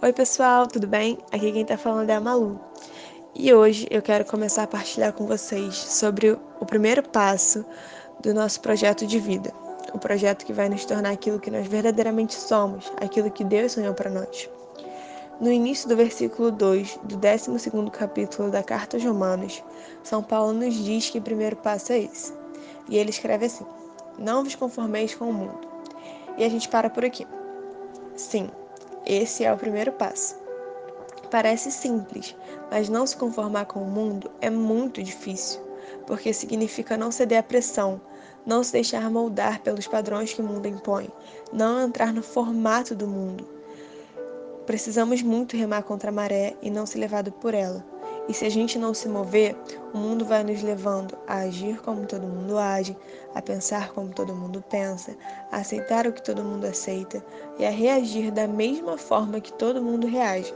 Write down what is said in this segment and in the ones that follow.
Oi, pessoal, tudo bem? Aqui quem tá falando é a Malu. E hoje eu quero começar a partilhar com vocês sobre o primeiro passo do nosso projeto de vida. O projeto que vai nos tornar aquilo que nós verdadeiramente somos, aquilo que Deus sonhou para nós. No início do versículo 2 do 12 capítulo da Carta aos Romanos, São Paulo nos diz que o primeiro passo é esse. E ele escreve assim: Não vos conformeis com o mundo. E a gente para por aqui. Sim, esse é o primeiro passo. Parece simples, mas não se conformar com o mundo é muito difícil, porque significa não ceder à pressão, não se deixar moldar pelos padrões que o mundo impõe, não entrar no formato do mundo. Precisamos muito remar contra a maré e não ser levado por ela. E se a gente não se mover, o mundo vai nos levando a agir como todo mundo age, a pensar como todo mundo pensa, a aceitar o que todo mundo aceita e a reagir da mesma forma que todo mundo reage.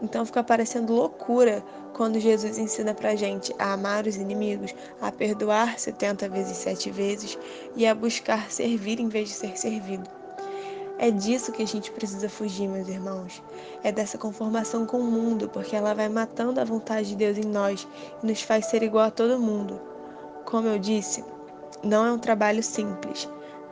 Então fica parecendo loucura quando Jesus ensina pra gente a amar os inimigos, a perdoar 70 vezes sete vezes e a buscar servir em vez de ser servido. É disso que a gente precisa fugir, meus irmãos. É dessa conformação com o mundo, porque ela vai matando a vontade de Deus em nós e nos faz ser igual a todo mundo. Como eu disse, não é um trabalho simples.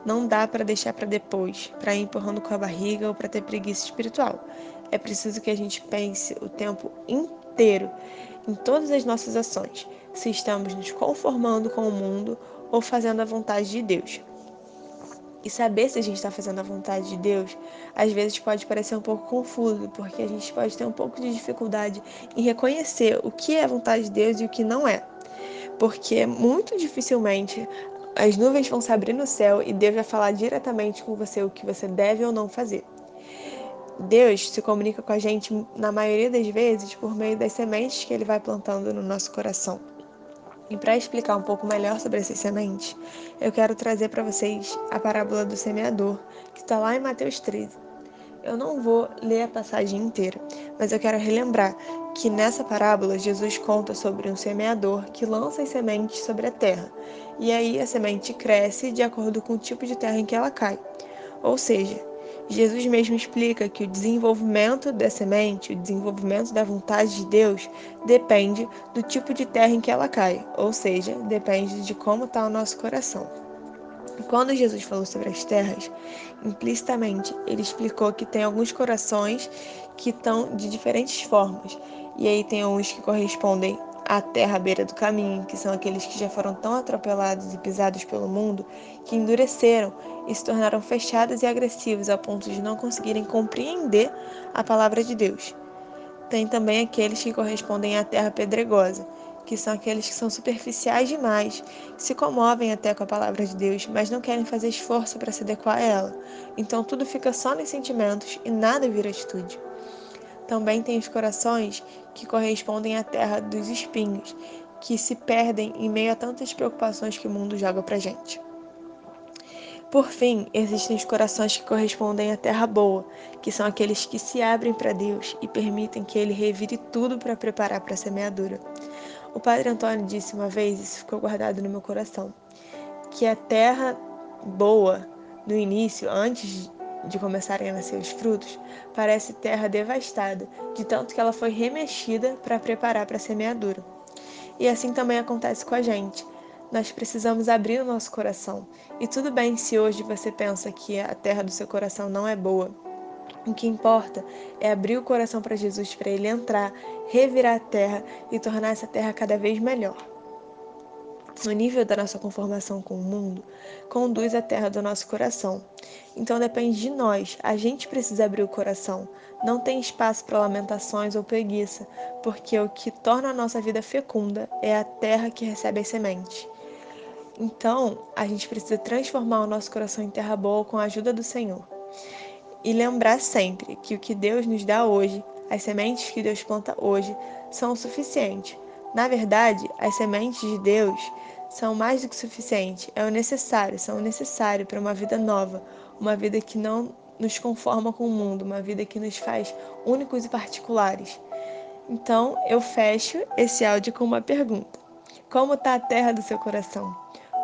Não dá para deixar para depois, para ir empurrando com a barriga ou para ter preguiça espiritual. É preciso que a gente pense o tempo inteiro em todas as nossas ações, se estamos nos conformando com o mundo ou fazendo a vontade de Deus. E saber se a gente está fazendo a vontade de Deus, às vezes pode parecer um pouco confuso, porque a gente pode ter um pouco de dificuldade em reconhecer o que é a vontade de Deus e o que não é. Porque muito dificilmente as nuvens vão se abrir no céu e Deus vai falar diretamente com você o que você deve ou não fazer. Deus se comunica com a gente, na maioria das vezes, por meio das sementes que Ele vai plantando no nosso coração. E para explicar um pouco melhor sobre essas sementes, eu quero trazer para vocês a parábola do semeador, que está lá em Mateus 13. Eu não vou ler a passagem inteira, mas eu quero relembrar que nessa parábola Jesus conta sobre um semeador que lança as sementes sobre a terra, e aí a semente cresce de acordo com o tipo de terra em que ela cai. Ou seja, Jesus mesmo explica que o desenvolvimento da semente, o desenvolvimento da vontade de Deus, depende do tipo de terra em que ela cai, ou seja, depende de como está o nosso coração. Quando Jesus falou sobre as terras, implicitamente ele explicou que tem alguns corações que estão de diferentes formas, e aí tem uns que correspondem à terra à beira do caminho, que são aqueles que já foram tão atropelados e pisados pelo mundo que endureceram e se tornaram fechados e agressivos a ponto de não conseguirem compreender a palavra de Deus. Tem também aqueles que correspondem à terra pedregosa, que são aqueles que são superficiais demais, se comovem até com a palavra de Deus, mas não querem fazer esforço para se adequar a ela. Então tudo fica só nos sentimentos e nada vira atitude. Também tem os corações que correspondem à terra dos espinhos, que se perdem em meio a tantas preocupações que o mundo joga pra gente. Por fim, existem os corações que correspondem à terra boa, que são aqueles que se abrem para Deus e permitem que Ele revire tudo para preparar para a semeadura. O Padre Antônio disse uma vez, isso ficou guardado no meu coração, que a terra boa, no início, antes de começarem a nascer os frutos, parece terra devastada, de tanto que ela foi remexida para preparar para a semeadura. E assim também acontece com a gente. Nós precisamos abrir o nosso coração. E tudo bem se hoje você pensa que a terra do seu coração não é boa. O que importa é abrir o coração para Jesus, para ele entrar, revirar a terra e tornar essa terra cada vez melhor o nível da nossa conformação com o mundo conduz à terra do nosso coração. Então depende de nós, a gente precisa abrir o coração. Não tem espaço para lamentações ou preguiça, porque o que torna a nossa vida fecunda é a terra que recebe as sementes. Então, a gente precisa transformar o nosso coração em terra boa com a ajuda do Senhor. E lembrar sempre que o que Deus nos dá hoje, as sementes que Deus planta hoje, são o suficiente na verdade, as sementes de Deus são mais do que suficiente, é o necessário, são o necessário para uma vida nova, uma vida que não nos conforma com o mundo, uma vida que nos faz únicos e particulares. Então, eu fecho esse áudio com uma pergunta: Como está a terra do seu coração?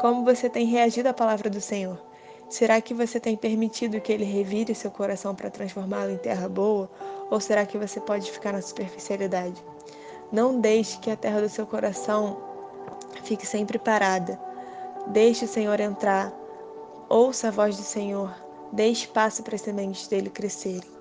Como você tem reagido à palavra do Senhor? Será que você tem permitido que ele revire seu coração para transformá-lo em terra boa? Ou será que você pode ficar na superficialidade? Não deixe que a terra do seu coração fique sempre parada. Deixe o Senhor entrar. Ouça a voz do Senhor. Dê espaço para as sementes dele crescerem.